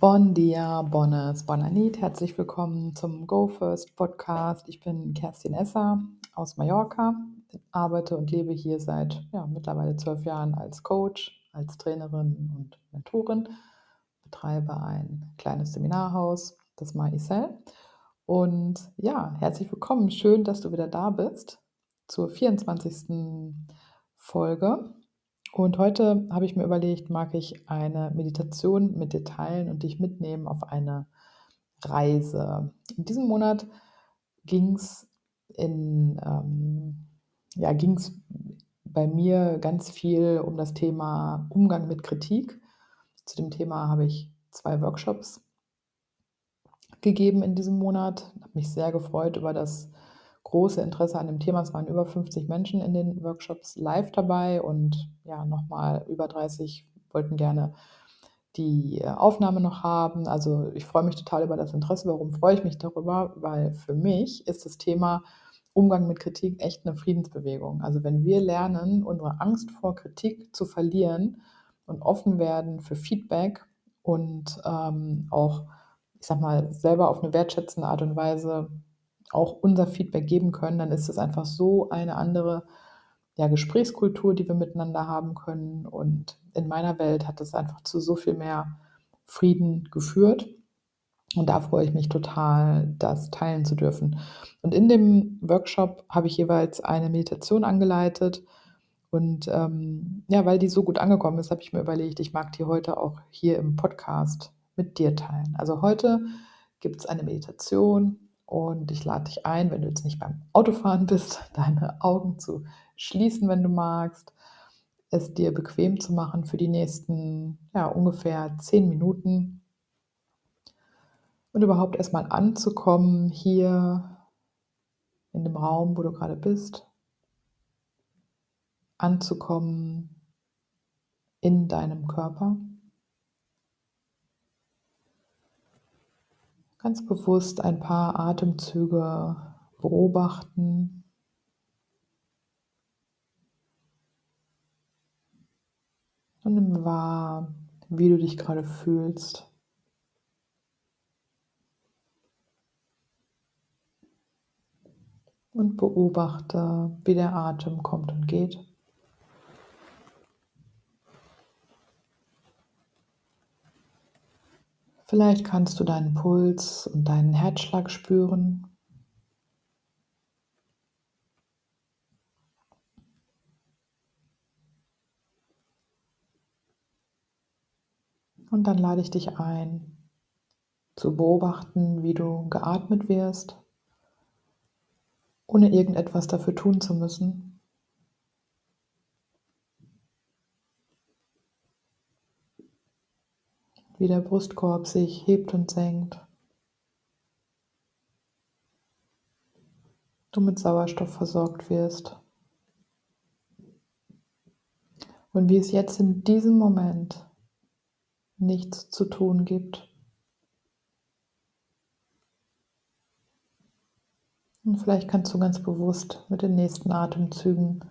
Bon dia, bonnes, bonanit. Herzlich willkommen zum Go First Podcast. Ich bin Kerstin Esser aus Mallorca, arbeite und lebe hier seit ja, mittlerweile zwölf Jahren als Coach, als Trainerin und Mentorin, betreibe ein kleines Seminarhaus, das Maisel. Und ja, herzlich willkommen. Schön, dass du wieder da bist zur 24. Folge. Und heute habe ich mir überlegt, mag ich eine Meditation mit dir teilen und dich mitnehmen auf eine Reise. In diesem Monat ging es in, ähm, ja, ging es bei mir ganz viel um das Thema Umgang mit Kritik. Zu dem Thema habe ich zwei Workshops gegeben in diesem Monat. Ich habe mich sehr gefreut über das große Interesse an dem Thema. Es waren über 50 Menschen in den Workshops live dabei und ja, nochmal über 30 wollten gerne die äh, Aufnahme noch haben. Also ich freue mich total über das Interesse. Warum freue ich mich darüber? Weil für mich ist das Thema Umgang mit Kritik echt eine Friedensbewegung. Also wenn wir lernen, unsere Angst vor Kritik zu verlieren und offen werden für Feedback und ähm, auch, ich sag mal, selber auf eine wertschätzende Art und Weise auch unser Feedback geben können, dann ist es einfach so eine andere ja, Gesprächskultur, die wir miteinander haben können. Und in meiner Welt hat es einfach zu so viel mehr Frieden geführt. Und da freue ich mich total, das teilen zu dürfen. Und in dem Workshop habe ich jeweils eine Meditation angeleitet. Und ähm, ja, weil die so gut angekommen ist, habe ich mir überlegt, ich mag die heute auch hier im Podcast mit dir teilen. Also heute gibt es eine Meditation, und ich lade dich ein, wenn du jetzt nicht beim Autofahren bist, deine Augen zu schließen, wenn du magst, es dir bequem zu machen für die nächsten ja, ungefähr zehn Minuten und überhaupt erstmal anzukommen hier in dem Raum, wo du gerade bist, anzukommen in deinem Körper. Ganz bewusst ein paar Atemzüge beobachten. Und nimm wahr, wie du dich gerade fühlst. Und beobachte, wie der Atem kommt und geht. Vielleicht kannst du deinen Puls und deinen Herzschlag spüren. Und dann lade ich dich ein, zu beobachten, wie du geatmet wirst, ohne irgendetwas dafür tun zu müssen. Wie der Brustkorb sich hebt und senkt. Du mit Sauerstoff versorgt wirst. Und wie es jetzt in diesem Moment nichts zu tun gibt. Und vielleicht kannst du ganz bewusst mit den nächsten Atemzügen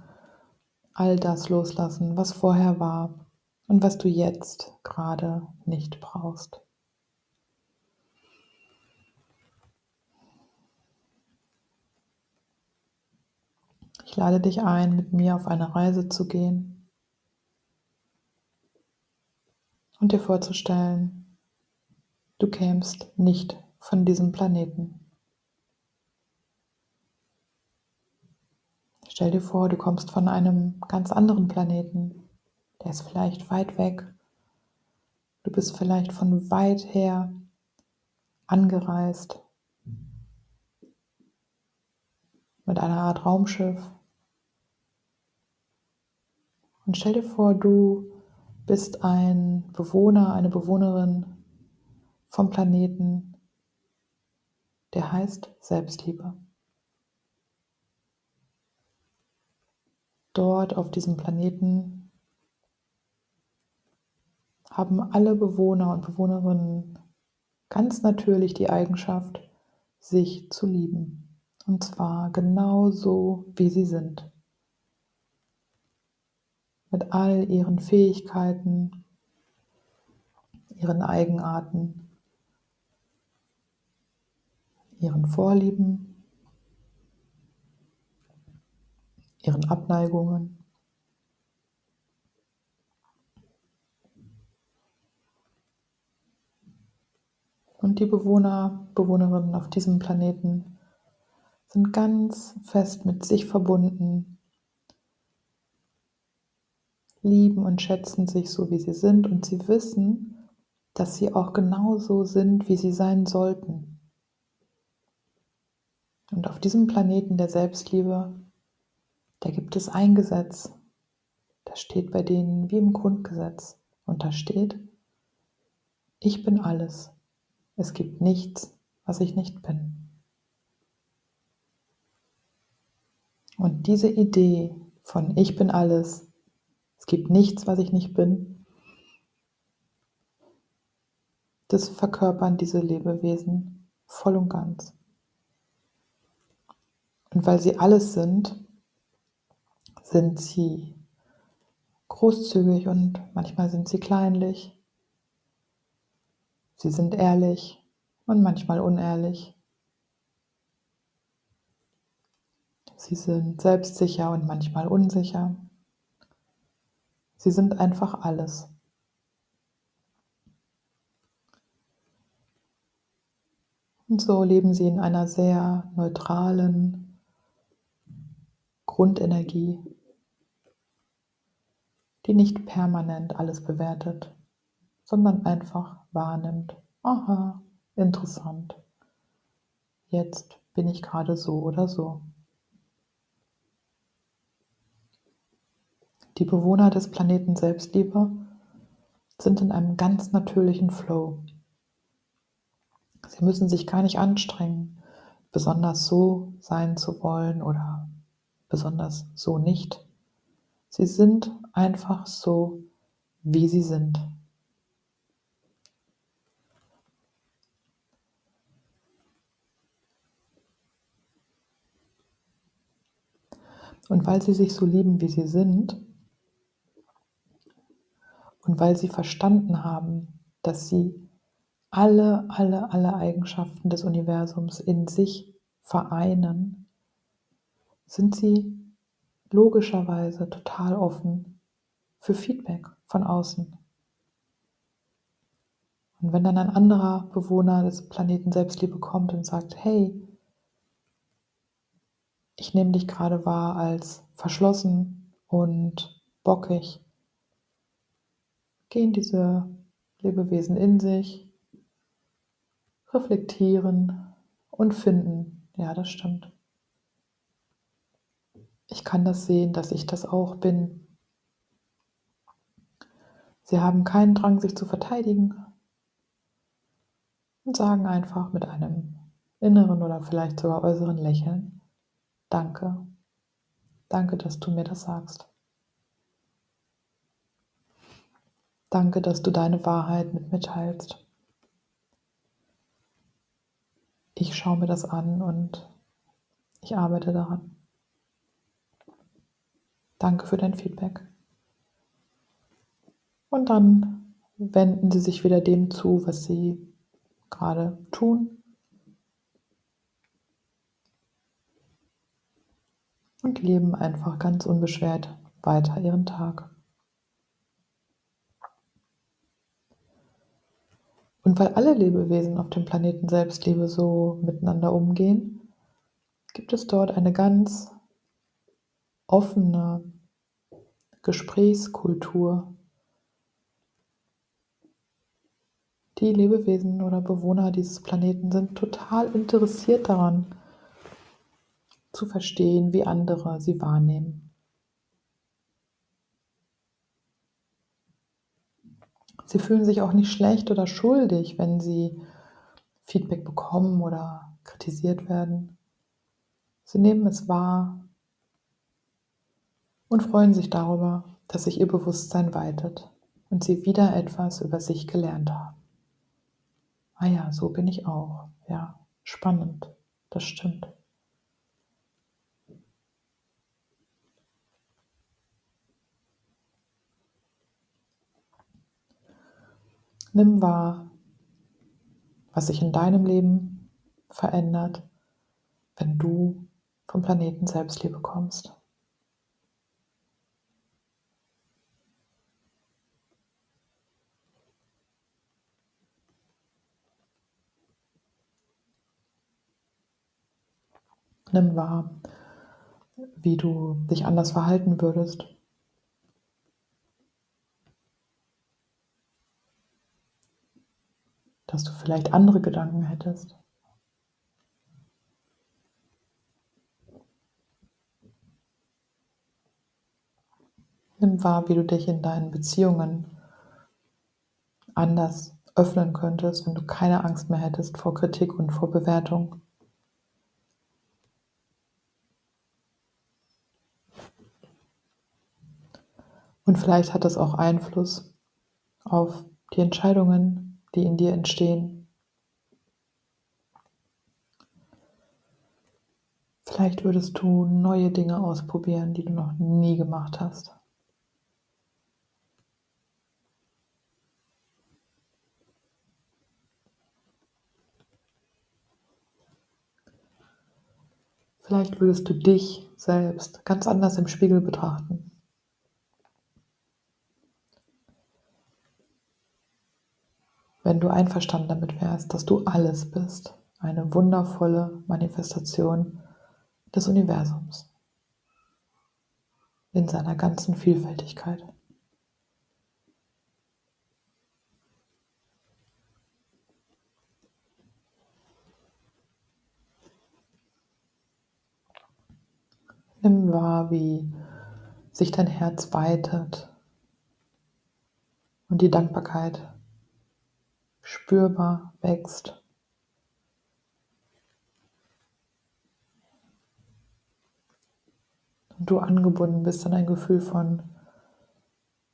all das loslassen, was vorher war, und was du jetzt gerade nicht brauchst. Ich lade dich ein, mit mir auf eine Reise zu gehen und dir vorzustellen, du kämst nicht von diesem Planeten. Stell dir vor, du kommst von einem ganz anderen Planeten, der ist vielleicht weit weg. Du bist vielleicht von weit her angereist mit einer Art Raumschiff. Und stell dir vor, du bist ein Bewohner, eine Bewohnerin vom Planeten, der heißt Selbstliebe. Dort auf diesem Planeten haben alle Bewohner und Bewohnerinnen ganz natürlich die Eigenschaft, sich zu lieben. Und zwar genau so, wie sie sind. Mit all ihren Fähigkeiten, ihren Eigenarten, ihren Vorlieben, ihren Abneigungen. Und die Bewohner, Bewohnerinnen auf diesem Planeten sind ganz fest mit sich verbunden, lieben und schätzen sich so, wie sie sind und sie wissen, dass sie auch genauso sind, wie sie sein sollten. Und auf diesem Planeten der Selbstliebe, da gibt es ein Gesetz, das steht bei denen wie im Grundgesetz und da steht, ich bin alles. Es gibt nichts, was ich nicht bin. Und diese Idee von ich bin alles, es gibt nichts, was ich nicht bin, das verkörpern diese Lebewesen voll und ganz. Und weil sie alles sind, sind sie großzügig und manchmal sind sie kleinlich. Sie sind ehrlich und manchmal unehrlich. Sie sind selbstsicher und manchmal unsicher. Sie sind einfach alles. Und so leben sie in einer sehr neutralen Grundenergie, die nicht permanent alles bewertet sondern einfach wahrnimmt. Aha, interessant. Jetzt bin ich gerade so oder so. Die Bewohner des Planeten Selbstliebe sind in einem ganz natürlichen Flow. Sie müssen sich gar nicht anstrengen, besonders so sein zu wollen oder besonders so nicht. Sie sind einfach so, wie sie sind. Und weil sie sich so lieben, wie sie sind, und weil sie verstanden haben, dass sie alle, alle, alle Eigenschaften des Universums in sich vereinen, sind sie logischerweise total offen für Feedback von außen. Und wenn dann ein anderer Bewohner des Planeten Selbstliebe kommt und sagt, hey, ich nehme dich gerade wahr als verschlossen und bockig. Gehen diese Lebewesen in sich, reflektieren und finden, ja, das stimmt. Ich kann das sehen, dass ich das auch bin. Sie haben keinen Drang, sich zu verteidigen und sagen einfach mit einem inneren oder vielleicht sogar äußeren Lächeln, Danke. Danke, dass du mir das sagst. Danke, dass du deine Wahrheit mit mir teilst. Ich schaue mir das an und ich arbeite daran. Danke für dein Feedback. Und dann wenden Sie sich wieder dem zu, was Sie gerade tun und leben einfach ganz unbeschwert weiter ihren Tag. Und weil alle Lebewesen auf dem Planeten Selbstliebe so miteinander umgehen, gibt es dort eine ganz offene Gesprächskultur. Die Lebewesen oder Bewohner dieses Planeten sind total interessiert daran, zu verstehen, wie andere sie wahrnehmen. Sie fühlen sich auch nicht schlecht oder schuldig, wenn sie Feedback bekommen oder kritisiert werden. Sie nehmen es wahr und freuen sich darüber, dass sich ihr Bewusstsein weitet und sie wieder etwas über sich gelernt haben. Ah ja, so bin ich auch. Ja, spannend. Das stimmt. Nimm wahr, was sich in deinem Leben verändert, wenn du vom Planeten Selbstliebe kommst. Nimm wahr, wie du dich anders verhalten würdest. Dass du vielleicht andere Gedanken hättest. Nimm wahr, wie du dich in deinen Beziehungen anders öffnen könntest, wenn du keine Angst mehr hättest vor Kritik und vor Bewertung. Und vielleicht hat das auch Einfluss auf die Entscheidungen, die in dir entstehen. Vielleicht würdest du neue Dinge ausprobieren, die du noch nie gemacht hast. Vielleicht würdest du dich selbst ganz anders im Spiegel betrachten. Wenn du einverstanden damit wärst, dass du alles bist, eine wundervolle Manifestation des Universums in seiner ganzen Vielfältigkeit. Nimm wahr, wie sich dein Herz weitet und die Dankbarkeit spürbar wächst. Und du angebunden bist an ein Gefühl von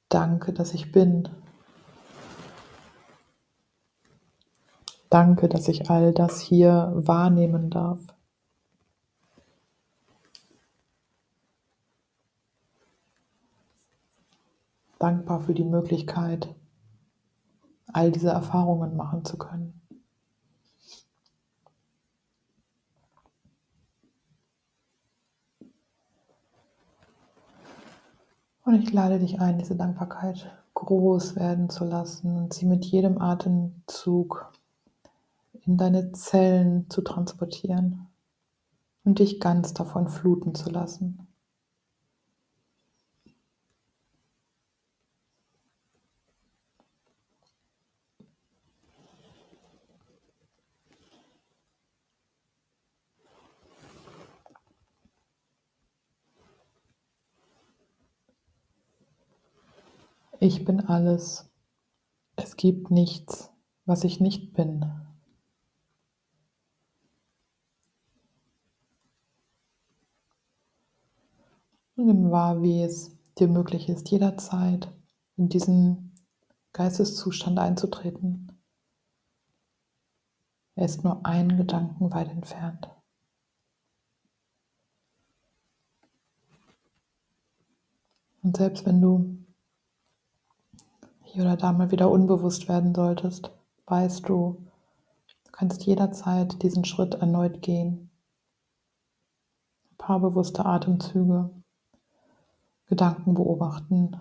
Danke, dass ich bin. Danke, dass ich all das hier wahrnehmen darf. Dankbar für die Möglichkeit, all diese Erfahrungen machen zu können. Und ich lade dich ein, diese Dankbarkeit groß werden zu lassen und sie mit jedem Atemzug in deine Zellen zu transportieren und dich ganz davon fluten zu lassen. Ich bin alles. Es gibt nichts, was ich nicht bin. Und nimm wahr, wie es dir möglich ist, jederzeit in diesen Geisteszustand einzutreten. Er ist nur einen Gedanken weit entfernt. Und selbst wenn du oder da mal wieder unbewusst werden solltest, weißt du, du kannst jederzeit diesen Schritt erneut gehen. Ein paar bewusste Atemzüge, Gedanken beobachten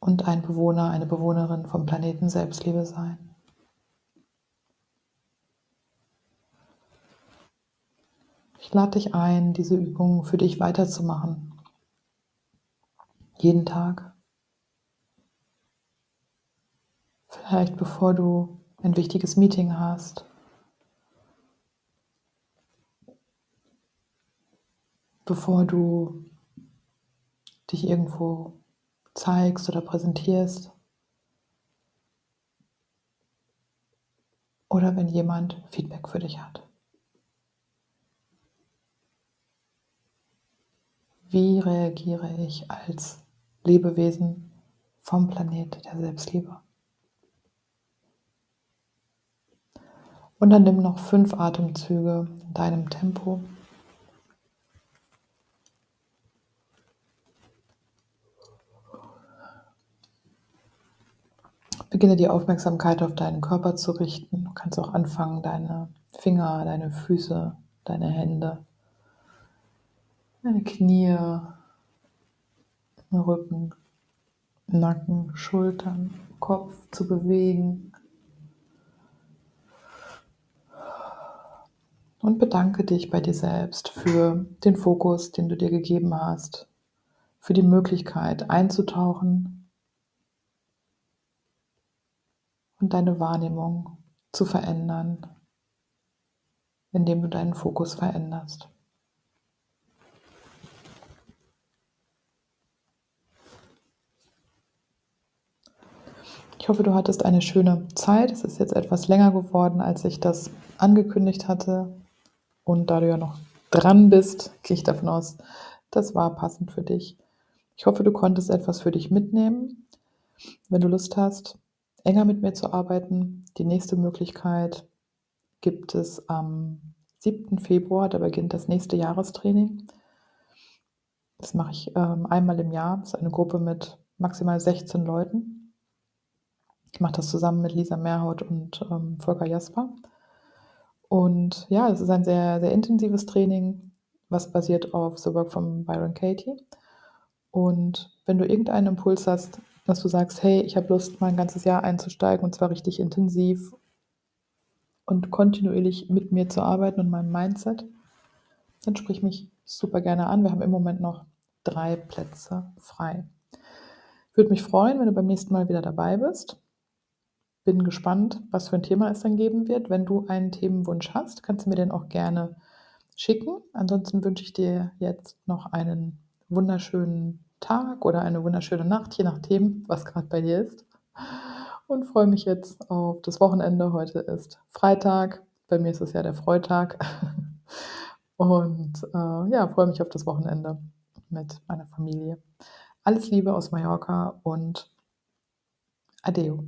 und ein Bewohner, eine Bewohnerin vom Planeten Selbstliebe sein. Ich lade dich ein, diese Übung für dich weiterzumachen. Jeden Tag. Vielleicht bevor du ein wichtiges Meeting hast. Bevor du dich irgendwo zeigst oder präsentierst. Oder wenn jemand Feedback für dich hat. Wie reagiere ich als Lebewesen vom Planet der Selbstliebe? Und dann nimm noch fünf Atemzüge in deinem Tempo. Beginne die Aufmerksamkeit auf deinen Körper zu richten. Du kannst auch anfangen, deine Finger, deine Füße, deine Hände, deine Knie, Rücken, Nacken, Schultern, Kopf zu bewegen. Und bedanke dich bei dir selbst für den Fokus, den du dir gegeben hast, für die Möglichkeit einzutauchen und deine Wahrnehmung zu verändern, indem du deinen Fokus veränderst. Ich hoffe, du hattest eine schöne Zeit. Es ist jetzt etwas länger geworden, als ich das angekündigt hatte. Und da du ja noch dran bist, gehe ich davon aus, das war passend für dich. Ich hoffe, du konntest etwas für dich mitnehmen. Wenn du Lust hast, enger mit mir zu arbeiten, die nächste Möglichkeit gibt es am 7. Februar, da beginnt das nächste Jahrestraining. Das mache ich ähm, einmal im Jahr. Das ist eine Gruppe mit maximal 16 Leuten. Ich mache das zusammen mit Lisa Mehrhaut und ähm, Volker Jasper. Und ja, es ist ein sehr, sehr intensives Training, was basiert auf The Work von Byron Katie. Und wenn du irgendeinen Impuls hast, dass du sagst, hey, ich habe Lust, mal ein ganzes Jahr einzusteigen und zwar richtig intensiv und kontinuierlich mit mir zu arbeiten und meinem Mindset, dann sprich mich super gerne an. Wir haben im Moment noch drei Plätze frei. Ich würde mich freuen, wenn du beim nächsten Mal wieder dabei bist bin gespannt, was für ein Thema es dann geben wird. Wenn du einen Themenwunsch hast, kannst du mir den auch gerne schicken. Ansonsten wünsche ich dir jetzt noch einen wunderschönen Tag oder eine wunderschöne Nacht, je nachdem, was gerade bei dir ist. Und freue mich jetzt auf das Wochenende. Heute ist Freitag. Bei mir ist es ja der Freitag. Und äh, ja, freue mich auf das Wochenende mit meiner Familie. Alles Liebe aus Mallorca und Adeo.